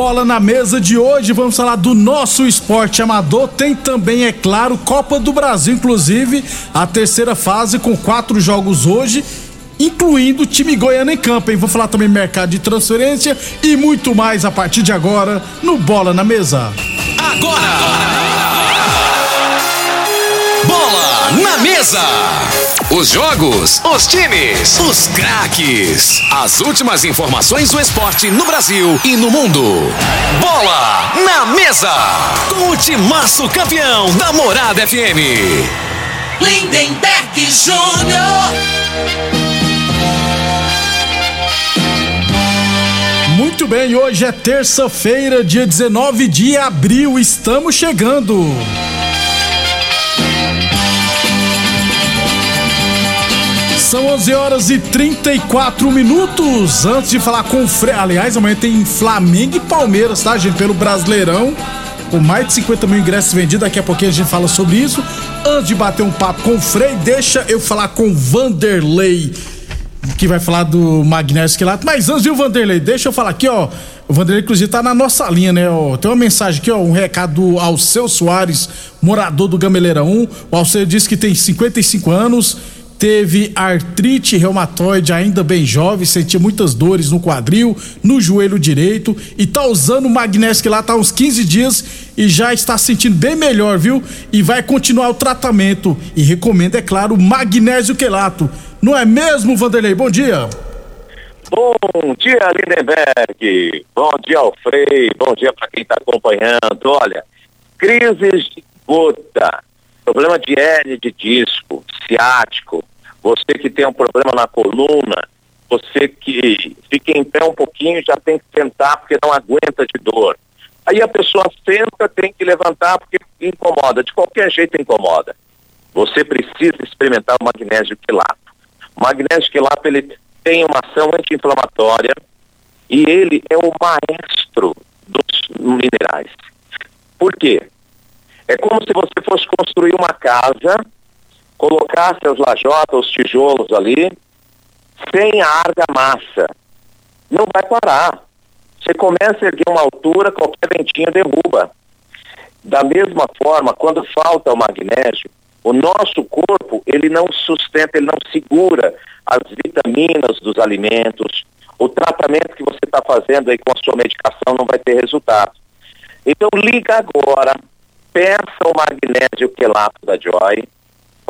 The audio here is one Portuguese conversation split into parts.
Bola na Mesa de hoje, vamos falar do nosso esporte amador. Tem também, é claro, Copa do Brasil, inclusive a terceira fase com quatro jogos hoje, incluindo o time goiano em campo, hein? Vou falar também mercado de transferência e muito mais a partir de agora no Bola na Mesa. Bola na mesa. Os jogos, os times, os craques. As últimas informações do esporte no Brasil e no mundo. Bola na mesa. Com o timaço campeão da Morada FM. Lindenberg Júnior. Muito bem, hoje é terça-feira, dia 19 de abril, estamos chegando. São 11 horas e 34 minutos. Antes de falar com o Frei. Aliás, amanhã tem Flamengo e Palmeiras, tá, gente? Pelo Brasileirão. Com mais de 50 mil ingressos vendidos. Daqui a pouquinho a gente fala sobre isso. Antes de bater um papo com o Frei, deixa eu falar com o Vanderlei. Que vai falar do Magnésio Quilato. Mas antes, viu, Vanderlei? Deixa eu falar aqui, ó. O Vanderlei, inclusive, tá na nossa linha, né? Ó, tem uma mensagem aqui, ó. Um recado ao Alceu Soares, morador do Gameleira 1. O Alceu disse que tem 55 anos teve artrite reumatoide ainda bem jovem, sentia muitas dores no quadril, no joelho direito e tá usando o magnésio que lá tá uns 15 dias e já está sentindo bem melhor, viu? E vai continuar o tratamento e recomenda, é claro, magnésio quelato. Não é mesmo, Vanderlei? Bom dia. Bom dia, Lindenberg. Bom dia, Alfrei. Bom dia para quem está acompanhando. Olha, crises de gota, problema de hérnia de disco, ciático, você que tem um problema na coluna, você que fica em pé um pouquinho já tem que sentar porque não aguenta de dor. Aí a pessoa senta, tem que levantar porque incomoda, de qualquer jeito incomoda. Você precisa experimentar o magnésio quilato. O magnésio quilato ele tem uma ação anti-inflamatória e ele é o maestro dos minerais. Por quê? É como se você fosse construir uma casa, colocasse as lajotas, os tijolos ali, sem a argamassa. Não vai parar. Você começa a erguer uma altura, qualquer ventinho derruba. Da mesma forma, quando falta o magnésio, o nosso corpo, ele não sustenta, ele não segura as vitaminas dos alimentos. O tratamento que você está fazendo aí com a sua medicação não vai ter resultado. Então liga agora, peça o magnésio quelato da Joy.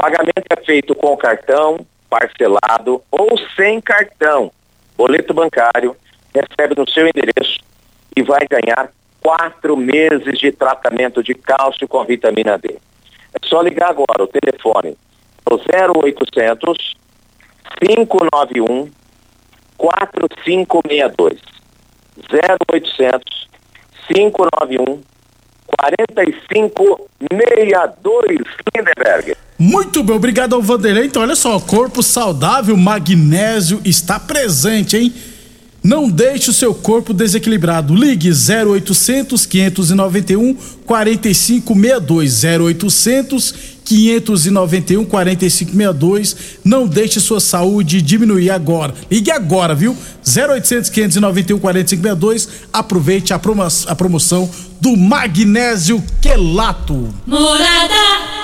Pagamento é feito com cartão, parcelado ou sem cartão. Boleto bancário, recebe no seu endereço e vai ganhar quatro meses de tratamento de cálcio com vitamina D. É só ligar agora, o telefone é o 0800 591 4562. 0800 591 4562 Lindenberg. Muito bem, obrigado ao Vanderlei. Então, olha só, corpo saudável, magnésio está presente, hein? Não deixe o seu corpo desequilibrado. Ligue 0800 591 4562 0800 591 4562. Não deixe sua saúde diminuir agora. Ligue agora, viu? 0800 591 4562. Aproveite a, promo a promoção do magnésio quelato. Morada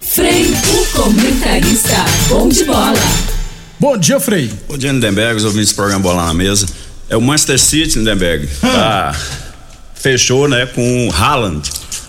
Frei, o comentarista bom de bola. Bom dia, Frei. Bom dia, Lindenberg, os ouvintes do programa Bola na Mesa. É o Manchester City, Lindenberg. Tá, fechou, né, com o Haaland,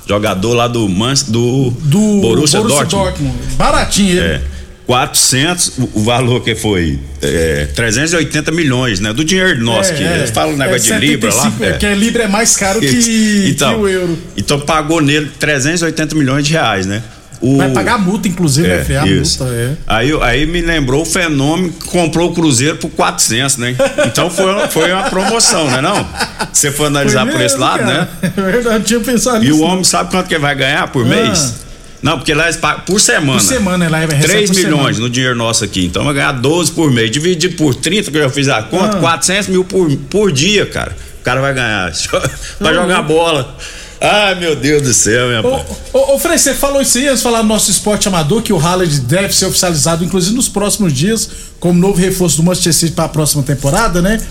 jogador lá do, Man, do, do Borussia, Borussia Dortmund. Dortmund. Baratinho ele. É. 400, o valor que foi é, 380 milhões, né? Do dinheiro nosso, é, que é, fala um negócio é, de Libra lá. É. Que a Libra é mais caro que, então, que o euro. Então pagou nele 380 milhões de reais, né? O... Vai pagar multa, inclusive, é, né, multa, é. Aí, aí me lembrou o fenômeno que comprou o Cruzeiro por 400, né? Então foi, foi uma promoção, né não? Você for analisar por esse lado, cara. né? É verdade, tinha pensado nisso. E o homem sabe quanto que vai ganhar por ah. mês? Não, porque lá por semana. Por semana, lá é 3 milhões semana. no dinheiro nosso aqui. Então vai ganhar 12 por mês. Dividido por 30, que eu já fiz a conta, ah. 400 mil por, por dia, cara. O cara vai ganhar. vai jogar bola. Ai, meu Deus do céu, minha ô, ô, ô, Frei, você falou isso aí antes de falar do nosso esporte amador, que o Haaland deve ser oficializado, inclusive nos próximos dias, como novo reforço do Manchester City para a próxima temporada, né?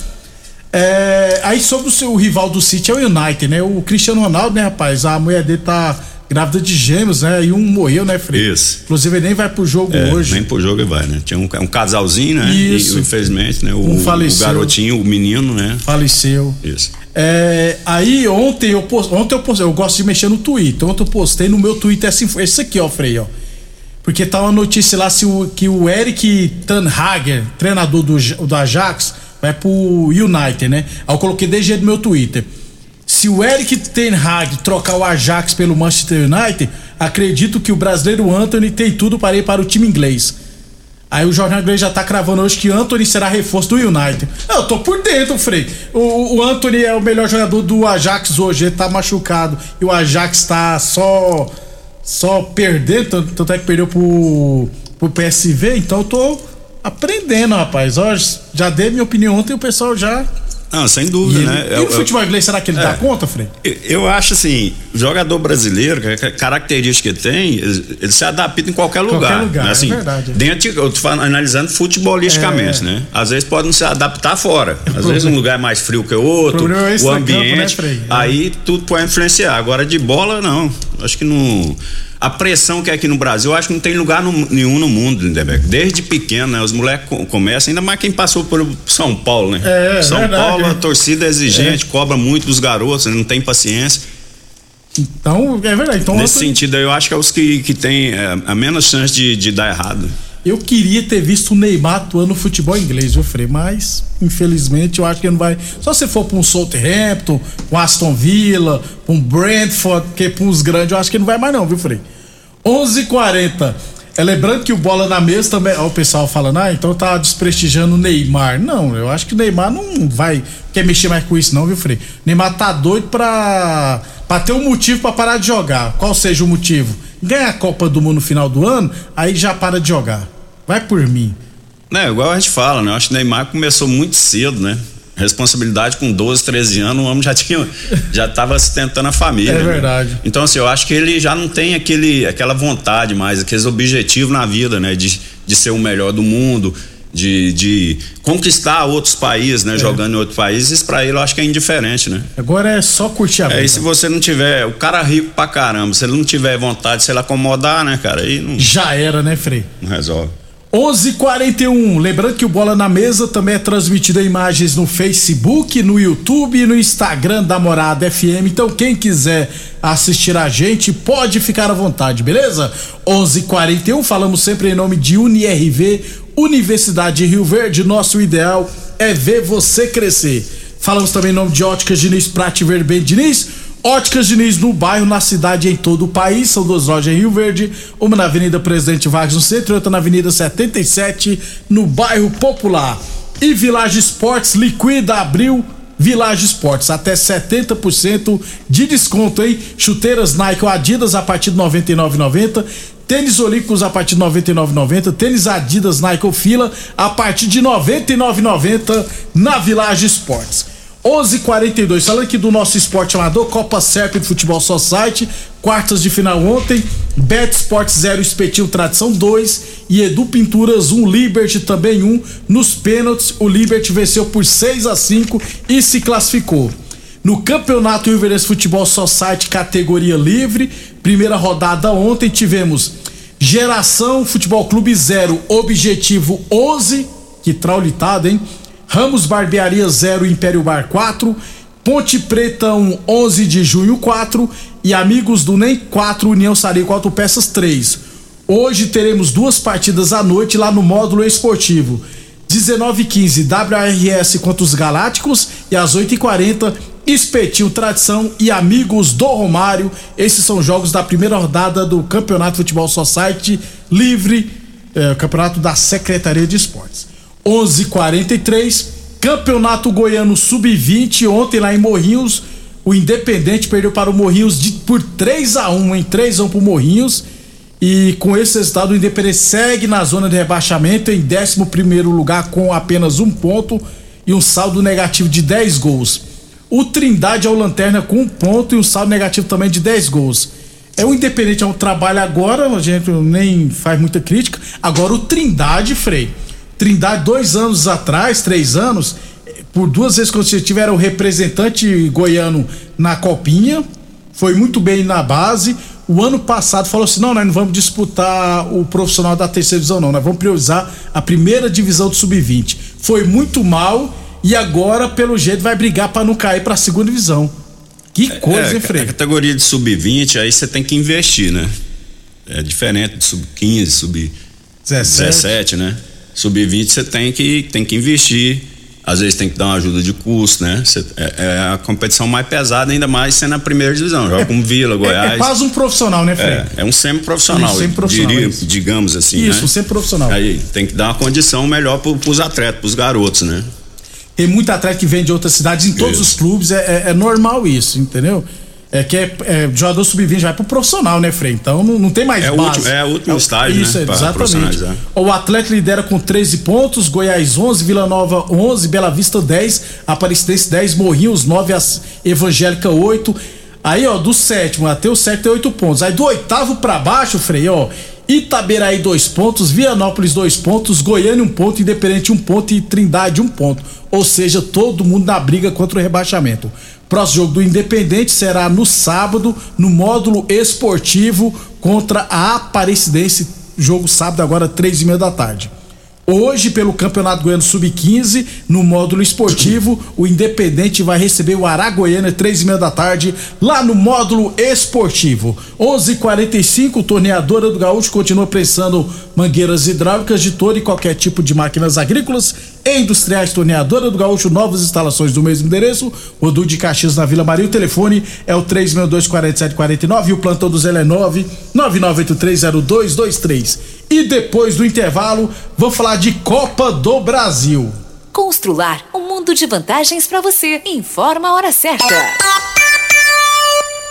É, aí sobre o seu rival do City é o United, né? O Cristiano Ronaldo, né, rapaz? A mulher dele tá grávida de gêmeos, né? E um morreu, né, Frei? Isso. Inclusive ele nem vai pro jogo é, hoje. Nem pro jogo ele vai, né? Tinha um, um casalzinho, né? Isso. E infelizmente, né? O, um faleceu. o garotinho, o menino, né? Faleceu. Isso. É, aí ontem eu postei, ontem eu postei, eu gosto de mexer no Twitter. Ontem eu postei no meu Twitter essa, esse aqui, ó, Frei, ó. Porque tá uma notícia lá se o, que o Eric Tanhager, treinador do, do Ajax, vai pro United, né? Aí eu coloquei desde no meu Twitter. Se o Eric Ten Hag trocar o Ajax pelo Manchester United, acredito que o brasileiro Anthony tem tudo para ir para o time inglês. Aí o jornal inglês já tá cravando hoje que Anthony será reforço do United. Eu tô por dentro, Frei. O, o Anthony é o melhor jogador do Ajax hoje, ele tá machucado. E o Ajax tá só só perdendo, tanto, tanto é que perdeu pro, pro PSV, então eu tô aprendendo, rapaz. Ó, já dei minha opinião ontem e o pessoal já não, sem dúvida, e né? E o futebol inglês, será que ele é, dá conta, Frei? Eu acho assim, jogador brasileiro, que a característica que tem, ele, ele se adapta em qualquer lugar. Qualquer lugar, né? assim, é verdade. Dentro, eu tô analisando futebolisticamente, é. né? Às vezes podem se adaptar fora. Às vezes um lugar é mais frio que o outro, o, o ambiente. Campo, né, aí tudo pode influenciar. Agora de bola, não. Acho que não a pressão que é aqui no Brasil, eu acho que não tem lugar no, nenhum no mundo, Lindeberg. Desde pequeno, né? Os moleques começam, ainda mais quem passou por São Paulo, né? É, São verdade, Paulo, a torcida é exigente, é. cobra muito dos garotos, não tem paciência. Então, é verdade. Então, Nesse sentido, eu acho que é os que, que têm é, a menos chance de, de dar errado. Eu queria ter visto o Neymar atuando no futebol inglês, viu, Frei? Mas, infelizmente, eu acho que não vai. Só se for para um Southampton, um Aston Villa, um Brentford, que para uns grandes, eu acho que não vai mais, não, viu, Frei? 11:40. É lembrando que o bola na mesa também. Ó, o pessoal falando, ah, então tá desprestigiando o Neymar. Não, eu acho que o Neymar não vai quer mexer mais com isso, não, viu, Frei? Neymar tá doido pra, pra ter um motivo para parar de jogar. Qual seja o motivo? Ganha a Copa do Mundo no final do ano, aí já para de jogar. Vai por mim. É, igual a gente fala, né? Eu acho que o Neymar começou muito cedo, né? Responsabilidade com 12, 13 anos, o homem já tinha, já estava sustentando a família. É né? verdade. Né? Então, assim, eu acho que ele já não tem aquele, aquela vontade mais, aqueles objetivos na vida, né? De, de ser o melhor do mundo, de, de conquistar outros países, né? É. Jogando em outros países, pra ele eu acho que é indiferente, né? Agora é só curtir a vida. É, e se você não tiver, o cara rico pra caramba, se ele não tiver vontade de se ele acomodar, né, cara? Aí não. Já era, né, Frei? Não resolve. 11:41. Lembrando que o Bola na Mesa também é transmitido em imagens no Facebook, no YouTube e no Instagram da Morada FM. Então quem quiser assistir a gente pode ficar à vontade, beleza? 11:41. Falamos sempre em nome de UniRV, Universidade de Rio Verde. Nosso ideal é ver você crescer. Falamos também em nome de Óticas Diniz Prate Verben Diniz Óticas Diniz no bairro, na cidade e em todo o país. São duas lojas em Rio Verde, uma na Avenida Presidente Vargas no centro e outra na Avenida 77 no bairro Popular. E Village Esportes liquida abril Village Esportes, até 70% de desconto, hein? Chuteiras Nike ou Adidas a partir de R$ 99,90. Tênis Olímpicos a partir de 99,90. Tênis Adidas Nike Fila a partir de 99,90 na Village Esportes. 11:42 falando aqui do nosso esporte amador, Copa Serp Futebol Society, quartas de final ontem, Bet Sport 0, Espetil Tradição 2 e Edu Pinturas 1, um, Liberty também 1. Um. Nos pênaltis, o Liberty venceu por 6 a 5 e se classificou. No Campeonato Ilverense Futebol Society categoria livre, primeira rodada ontem tivemos Geração Futebol Clube 0, Objetivo 11, que traulitada, hein? Ramos Barbearia 0, Império Bar 4, Ponte Preta 1, 11 de junho 4 e Amigos do NEM 4, União Sarico Autopeças 3. Hoje teremos duas partidas à noite lá no módulo esportivo. 19h15 WRS contra os Galácticos e às 8h40 Espetil Tradição e Amigos do Romário. Esses são jogos da primeira rodada do Campeonato Futebol Society Livre, eh, Campeonato da Secretaria de Esportes. 11:43 Campeonato Goiano Sub-20 ontem lá em Morrinhos, o Independente perdeu para o Morrinhos de, por 3 a 1 em 3 a 1 pro Morrinhos. E com esse resultado, o Independente segue na zona de rebaixamento em 11 lugar com apenas um ponto e um saldo negativo de 10 gols. O Trindade é o Lanterna com um ponto e um saldo negativo também de 10 gols. É o Independente é um trabalho agora, a gente nem faz muita crítica. Agora o Trindade, Frei. Trindade, dois anos atrás, três anos, por duas vezes consecutivas era o representante goiano na Copinha, foi muito bem na base. O ano passado falou assim: não, nós não vamos disputar o profissional da terceira divisão, não. Nós vamos priorizar a primeira divisão do sub-20. Foi muito mal e agora, pelo jeito, vai brigar para não cair para a segunda divisão. Que coisa, é, hein, Frei? A categoria de sub-20, aí você tem que investir, né? É diferente de sub-15, sub-17, né? Sub-20 você tem que, tem que investir às vezes tem que dar uma ajuda de custo, né? Cê, é, é, a competição mais pesada, ainda mais sendo a primeira divisão. Joga é, com Vila, Goiás. É, é, quase um profissional, né, Fred? É, é um semi-profissional. Um semi-profissional. Diria, digamos assim. Isso, né? um semi-profissional. Aí tem que dar uma condição melhor para os atletas, para os garotos, né? Tem muito atleta que vem de outras cidades em todos isso. os clubes, é, é, é normal isso, entendeu? É que é, é jogador sub-20 já vai pro profissional, né, Frei? Então não, não tem mais é base. Último, é o último é, estágio, isso, né? exatamente. O Atlético lidera com 13 pontos, Goiás 11, Vila Nova 11, Bela Vista 10, Aparecidense 10, Morrinhos 9, Evangélica 8. Aí, ó, do sétimo até o sétimo tem 8 pontos. Aí do oitavo para baixo, Frei, ó, Itaberaí dois pontos, Vianópolis dois pontos, Goiânia um ponto, Independente um ponto e Trindade um ponto. Ou seja, todo mundo na briga contra o rebaixamento. Próximo jogo do Independente será no sábado, no módulo esportivo contra a Aparecidense. Jogo sábado, agora, três e meia da tarde. Hoje, pelo Campeonato Goiano Sub-15, no módulo esportivo, o Independente vai receber o Aragoiana, três e meia da tarde, lá no módulo esportivo. 11:45 torneadora do Gaúcho continua prensando mangueiras hidráulicas de todo e qualquer tipo de máquinas agrícolas e industriais. Torneadora do Gaúcho, novas instalações do mesmo endereço, Rodu de Caxias na Vila Maria. O telefone é o 3624749 e o plantão do Zé é 9 99830223. E depois do intervalo, vou falar de Copa do Brasil. Constrular um mundo de vantagens para você. Informa a hora certa.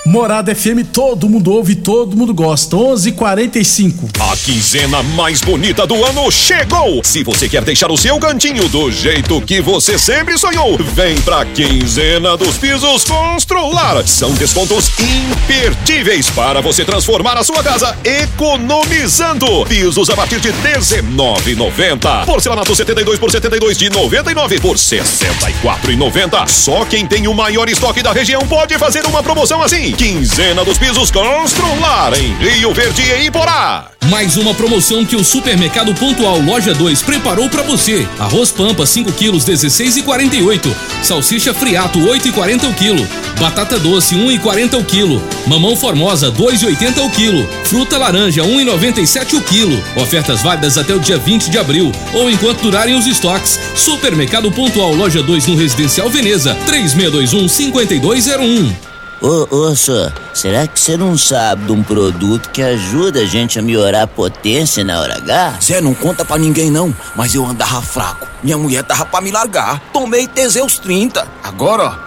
Morada FM, todo mundo ouve, todo mundo gosta. 11:45. A quinzena mais bonita do ano chegou. Se você quer deixar o seu cantinho do jeito que você sempre sonhou, vem pra quinzena dos pisos Constrular. São descontos imperdíveis para você transformar a sua casa economizando. Pisos a partir de 19,90. Porcelanato 72 por 72 de 99 por 64,90. Só quem tem o maior estoque da região pode fazer uma promoção assim. Quinzena dos pisos Constrular em Rio Verde e Iporá. Mais uma promoção que o Supermercado Pontual Loja 2 preparou para você. Arroz Pampa 5 quilos 16,48. Salsicha Friato 8,40 o quilo. Batata doce 1,40 o quilo. Mamão Formosa 2,80 o quilo. Fruta laranja 1,97 o quilo. Ofertas válidas até o dia 20 de abril ou enquanto durarem os estoques. Supermercado Pontual Loja 2 no Residencial Veneza 3621 5201. Ô, ô, senhor, será que você não sabe de um produto que ajuda a gente a melhorar a potência na hora H? Zé, não conta pra ninguém não, mas eu andava fraco. Minha mulher tava pra me largar. Tomei Teseus 30. Agora, ó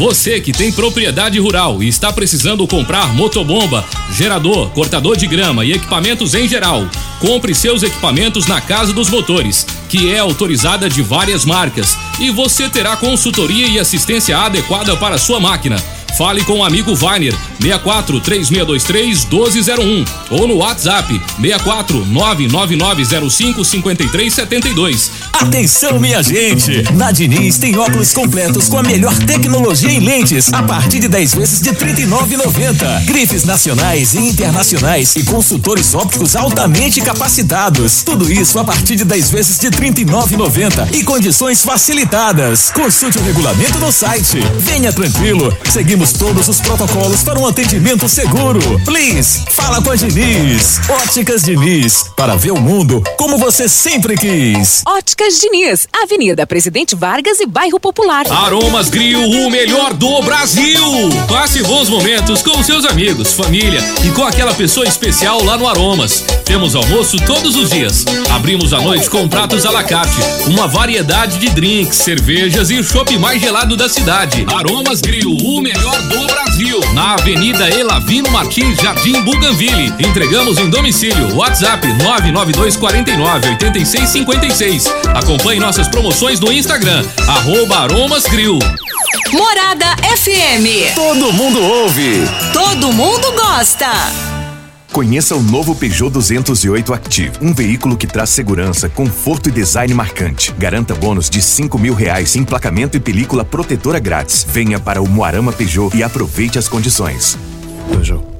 Você que tem propriedade rural e está precisando comprar motobomba, gerador, cortador de grama e equipamentos em geral, compre seus equipamentos na Casa dos Motores, que é autorizada de várias marcas, e você terá consultoria e assistência adequada para sua máquina. Fale com o amigo Vainer 64 3623 1201 ou no WhatsApp 64 99905 5372. Atenção, minha gente! Na Diniz tem óculos completos com a melhor tecnologia em lentes a partir de 10 vezes de R$ 39,90. Grifes nacionais e internacionais e consultores ópticos altamente capacitados. Tudo isso a partir de 10 vezes de R$ 39,90 e condições facilitadas. Consulte o regulamento no site. Venha tranquilo. Seguimos todos os protocolos para um atendimento seguro. Please, fala com a Diniz. Óticas Diniz, para ver o mundo como você sempre quis. Óticas Diniz, Avenida Presidente Vargas e Bairro Popular. Aromas Grill, o melhor do Brasil. Passe bons momentos com seus amigos, família e com aquela pessoa especial lá no Aromas. Temos almoço todos os dias. Abrimos à noite com pratos à la carte, uma variedade de drinks, cervejas e o chopp mais gelado da cidade. Aromas Grill, o melhor do Brasil. Na Avenida Elavino Martins, Jardim Buganville. Entregamos em domicílio. WhatsApp 992 49 86 56. Acompanhe nossas promoções no Instagram, arroba Aromas Grill. Morada FM. Todo mundo ouve. Todo mundo gosta. Conheça o novo Peugeot 208 Active, um veículo que traz segurança, conforto e design marcante. Garanta bônus de cinco mil reais, emplacamento e película protetora grátis. Venha para o Moarama Peugeot e aproveite as condições. Peugeot.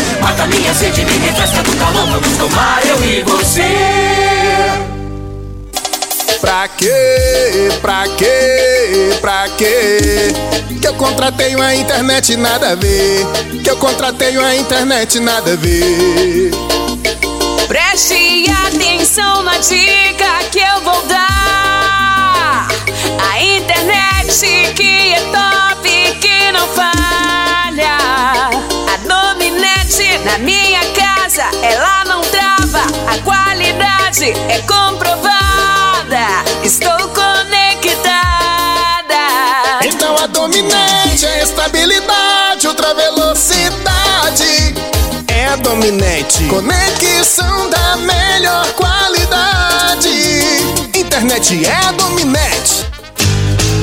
Mata minha sede, me refresca do calor. Vamos tomar eu e você. Pra quê? Pra quê? Pra quê? Que eu contratei uma internet nada a ver. Que eu contratei uma internet nada a ver. Preste atenção na dica que eu vou dar. A internet que é top, que não falha. É comprovada. Estou conectada. Então a dominante é estabilidade, ultra velocidade. É a dominante. Conexão da melhor qualidade. Internet é a dominante.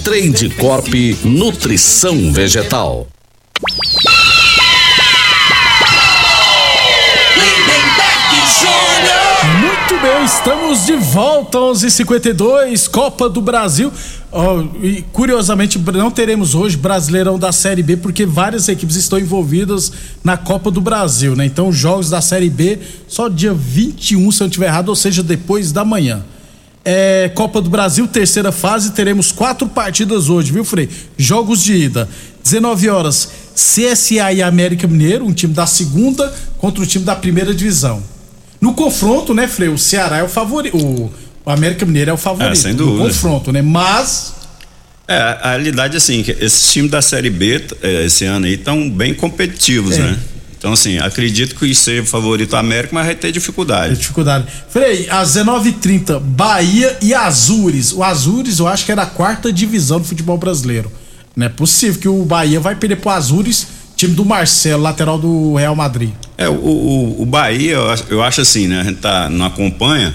Trade Corp Nutrição Vegetal. Muito bem, estamos de volta, 11:52 Copa do Brasil. Oh, e curiosamente, não teremos hoje Brasileirão da Série B, porque várias equipes estão envolvidas na Copa do Brasil, né? Então, jogos da Série B só dia 21, se eu não estiver errado, ou seja, depois da manhã. É, Copa do Brasil, terceira fase, teremos quatro partidas hoje, viu, Frei? Jogos de ida. 19 horas, CSA e América Mineiro, um time da segunda contra o time da primeira divisão. No confronto, né, Frei? O Ceará é o favorito. O, o América Mineiro é o favorito. É, sem no dúvida. confronto, né? Mas. É, a realidade é assim, que esses times da Série B é, esse ano aí estão bem competitivos, É. né? Então, assim, acredito que seja o favorito América, mas vai ter dificuldade. Dificuldade. Frei, às 19h30, Bahia e Azures. O Azures, eu acho que é da quarta divisão do futebol brasileiro. Não é possível que o Bahia vai perder pro Azures, time do Marcelo, lateral do Real Madrid. É, o, o, o Bahia, eu acho, assim, né? A gente tá, não acompanha,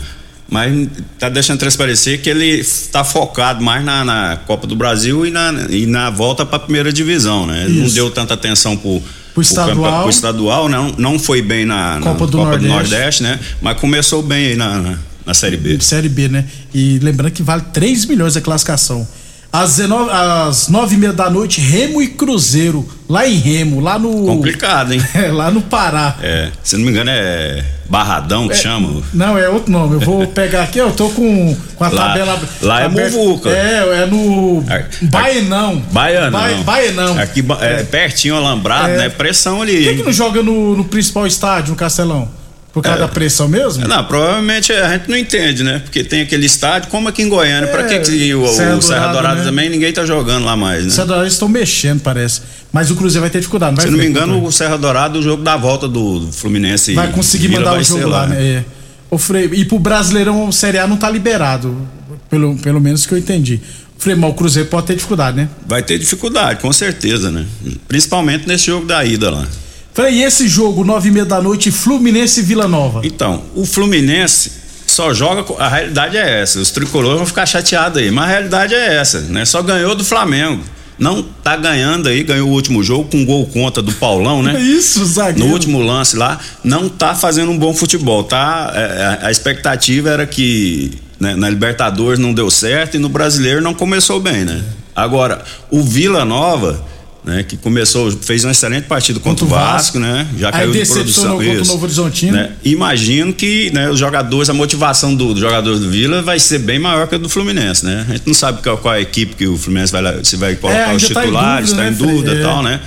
mas tá deixando transparecer que ele está focado mais na, na Copa do Brasil e na, e na volta para a primeira divisão, né? Ele não Isso. deu tanta atenção pro, pro estadual. pro estadual, não, não foi bem na, na Copa do Copa do Nordeste. Nordeste, né? Mas começou bem aí na, na, na Série B. Série B, né? E lembrando que vale 3 milhões a classificação. Às, 19, às 9 e meia da noite, Remo e Cruzeiro, lá em Remo, lá no. Complicado, hein? É, lá no Pará. É, se não me engano é Barradão que É, chama. Não, é outro nome. Eu vou pegar aqui, eu tô com, com a Lá- tabela. lá é. Muvuca. É, é no. Baenão. Baianão. Ba- Baenão. Aqui ba- é, pertinho, alambrado, É. né? Pressão ali. Por que, hein? que não joga no, no principal estádio, no Castelão? Por causa É. da pressão mesmo? Não, provavelmente a gente não entende, né? Porque tem aquele estádio, como aqui em Goiânia, pra É, que, que o, o Serra Serra, Dourada, né? também ninguém tá jogando lá mais, né? Serra Dourada estão mexendo, parece. Mas o Cruzeiro vai ter dificuldade. Vai Se não me engano, o Serra Dourada, o jogo da volta do, Fluminense. vai conseguir Vila mandar vai o jogo ser lá, né? É. O Frei, e pro Brasileirão Série A não tá liberado. Pelo, pelo menos que eu entendi. Frei, mas o Cruzeiro pode ter dificuldade, né? Vai ter dificuldade, com certeza, né? Principalmente nesse jogo da ida lá. Frei, e esse jogo, nove e meia da noite, Fluminense e Vila Nova? Então, o Fluminense só joga. A realidade é essa. Os tricolores vão ficar chateados aí. Mas a realidade é essa, né? Só ganhou do Flamengo. Não tá ganhando aí, ganhou o último jogo com gol contra do Paulão, né? Isso, zagueiro. No último lance lá, não tá fazendo um bom futebol, tá? É, a, a expectativa era que né, na Libertadores não deu certo e no Brasileiro não começou bem, né? Agora, o Vila Nova, né, que começou, fez uma excelente partida contra, o Vasco, né? Já Aí caiu de produção. contra o isso. Novo Horizontino. Né? Imagino que né, os jogadores, a motivação do, dos jogadores do Vila vai ser bem maior que a do Fluminense, né? A gente não sabe qual, qual é a equipe que o Fluminense vai, se vai colocar ainda os tá em titulares, dúvida, está em né, dúvida e É. tal, né?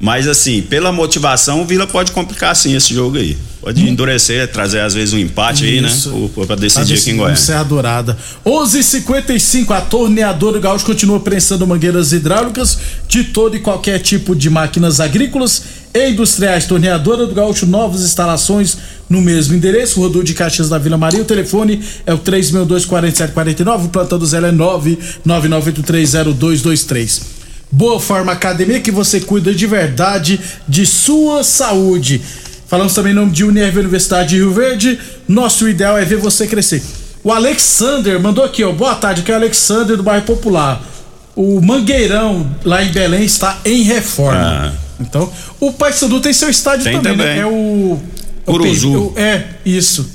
Mas assim, pela motivação, o Vila pode complicar sim esse jogo aí. Pode endurecer, trazer às vezes um empate aí, né? Hum. Isso. Para decidir aqui em Goiânia. Serra Dourada. 11:55 a torneadora Gaúcho continua prensando mangueiras hidráulicas de todo e qualquer tipo de máquinas agrícolas e industriais. Torneadora do Gaúcho, novas instalações no mesmo endereço, Rodul de Caxias da Vila Maria. O telefone é o 3624749, o plantão do Zé é 999830223. Boa Forma Academia que você cuida de verdade de sua saúde. Falamos também em nome de Unirv Universidade de Rio Verde. Nosso ideal é ver você crescer. O Alexander mandou aqui, ó. Boa tarde, que é o Alexander do bairro Popular. O Mangueirão, lá em Belém, está em reforma. Então, o Paysandu tem seu estádio Tem também, né? também. É o. é o Curuzu. P- É, isso.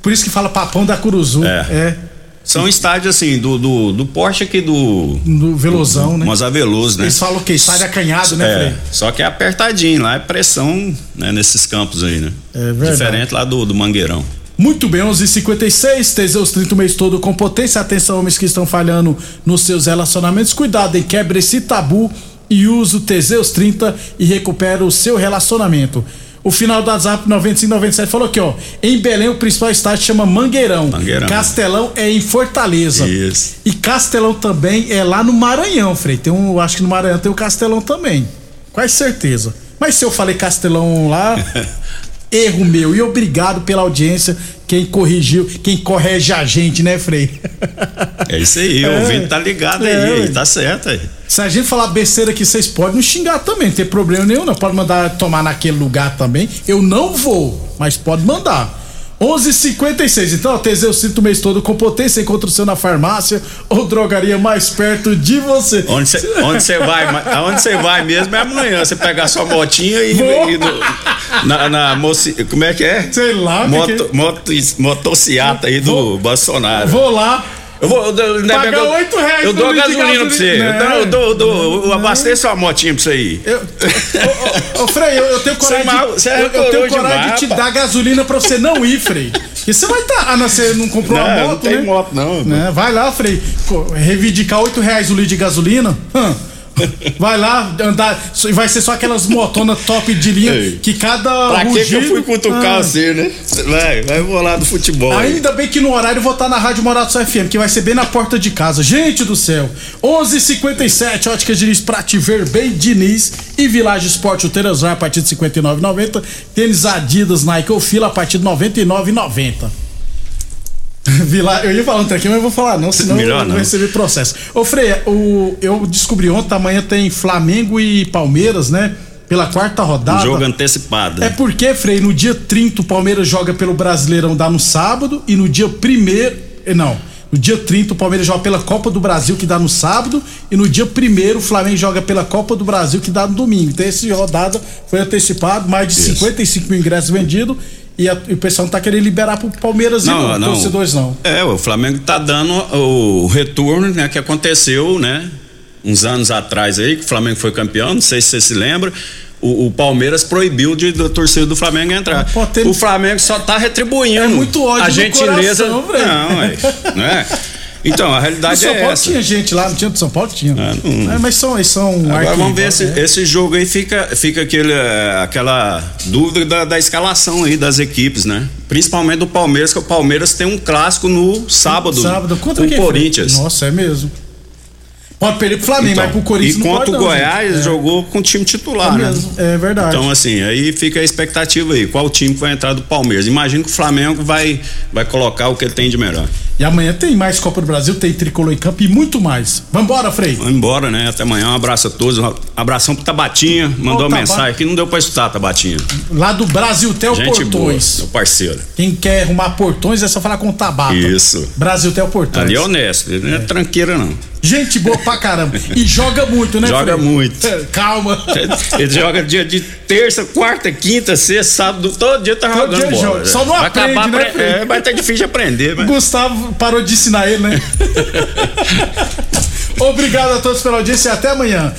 Por isso que fala papão da Curuzu. É. São estádios assim, do, do, do Porsche aqui do. Do Velozão, né? Mozar Veloso, né? Eles falam o quê? Estádio acanhado, né, É, só que é apertadinho, lá é pressão né, nesses campos aí, né? É verdade. Diferente lá do, do Mangueirão. Muito bem, 11:56 Teseus 30 o mês todo com potência. Atenção, homens que estão falhando nos seus relacionamentos. Cuidado, hein? Quebre esse tabu e use o Teseus 30 e recupera o seu relacionamento. O final do WhatsApp 9597 falou aqui, ó. Em Belém, o principal estádio chama Mangueirão. Mangueirão. Castelão é em Fortaleza. Isso. E Castelão também é lá no Maranhão, Frei. Tem um, acho que no Maranhão tem o Castelão também. Quase certeza. Mas se eu falei Castelão lá, erro meu. E obrigado pela audiência, quem corrigiu, quem corrige a gente, né, Frei? É isso aí, É. o ouvinte tá ligado É, aí, tá certo aí. Se a gente falar besteira aqui, vocês podem nos xingar também, não tem problema nenhum, não. Pode mandar tomar naquele lugar também. Eu não vou, mas pode mandar. 11:56. Então, ó, Teseus Cinto o mês todo com potência. Encontra o seu na farmácia ou drogaria mais perto de você. Onde você onde vai, aonde você vai mesmo é amanhã, você pegar sua motinha e, Vou. e no- na, na moci, como é que é? Sei lá, Moto, que- moto, motociata aí do Bolsonaro. Vou lá. Eu vou. Eu, Pagar eu- oito reais Eu dou de gasolina pra você. gasolina. Eu, dou- eu, dou- eu, eu abasteço uma motinha pra você aí. Ô, Frei, eu, eu tenho coragem, Você é mal- de, é eu, eu tenho coragem demais, de te dar gasolina pra você não ir, Frei. Porque você vai estar. Ah, não, você não comprou Não, não moto, tem né? moto, não. Né? Vai lá, Frei. Reivindicar 8 reais o litro de gasolina. Hã. Vai lá, andar. e Vai ser só aquelas motonas top de linha Ei. que cada. Pra que, que eu rugido- fui cutucar Ah. você, né? Vai, vai lá do futebol. aí. Ainda bem que no horário eu vou estar na Rádio Morato FM, que vai ser bem na porta de casa. Gente do céu. 11:57 Ótica Diniz pra te ver bem Diniz e Village Esporte o a partir de 59,90. Tênis Adidas Nike ou Fila a partir de 99,90. Vila, eu ia falar um aqui, mas eu vou falar não, senão Melhor eu vou não. receber processo. Ô Freia, o, eu descobri ontem, amanhã tem Flamengo e Palmeiras, né? Pela quarta rodada. Um jogo antecipado. É porque, Frei, no dia 30 o Palmeiras joga pelo Brasileirão, dá no sábado, e no dia 1 Não. No dia 30 o Palmeiras joga pela Copa do Brasil, que dá no sábado, e no dia 1 o Flamengo joga pela Copa do Brasil, que dá no domingo. Então, essa rodada foi antecipado, mais de 55 mil ingressos vendidos, e, a- e o pessoal não tá querendo liberar pro Palmeiras e Não, não, não. torcedores não. É, o Flamengo tá dando o retorno, né, que aconteceu, né, uns anos atrás aí, que o Flamengo foi campeão, não sei se você se lembra. O, o Palmeiras proibiu de, da torcida do Flamengo entrar. O Flamengo só tá retribuindo. É muito ódio a gentileza. coração, não, é, né? Então, a realidade São é Paulo essa. tinha gente lá, não tinha do São Paulo? Tinha. É, mas são, eles são Agora vamos ver arquirrivais, esse, né? esse jogo aí fica, fica aquele, eh, aquela dúvida da, da escalação aí das equipes, né? Principalmente do Palmeiras, que o Palmeiras tem um clássico no sábado, Sábado, contra o foi? Corinthians. Nossa, é mesmo. Pode perder pro Flamengo, Então, mas pro Corinthians e não contra o não, Goiás. É. jogou com o time titular, É né? é verdade. Então, assim, aí fica a expectativa aí. Qual time que vai entrar do Palmeiras? Imagino que o Flamengo vai, vai colocar o que ele tem de melhor. E amanhã tem mais Copa do Brasil, tem Tricolor em Campo e muito mais. Vambora, Frei. Vamos embora, né? Até amanhã. Um abraço a todos. Um abração pro Tabatinha. Mandou Taba- mensagem aqui, não deu pra escutar, Tabatinha. Lá do Brasil Tel Gente boa, Portões. meu parceiro. Quem quer arrumar portões é só falar com o Tabata. Isso. Brasil Tel Portões. Ali é honesto, ele não é tranqueira, não. Gente boa pra caramba. E joga muito, né, Joga Frei? muito. É, Calma. Ele joga dia de terça, quarta, quinta, sexta, sábado, todo dia tá Todo jogando dia bola. joga. Só não vai aprende, acabar, né, Frei? é, vai estar difícil de aprender, mas... Gustavo parou de ensinar ele, né? Obrigado a todos pela audiência e até amanhã.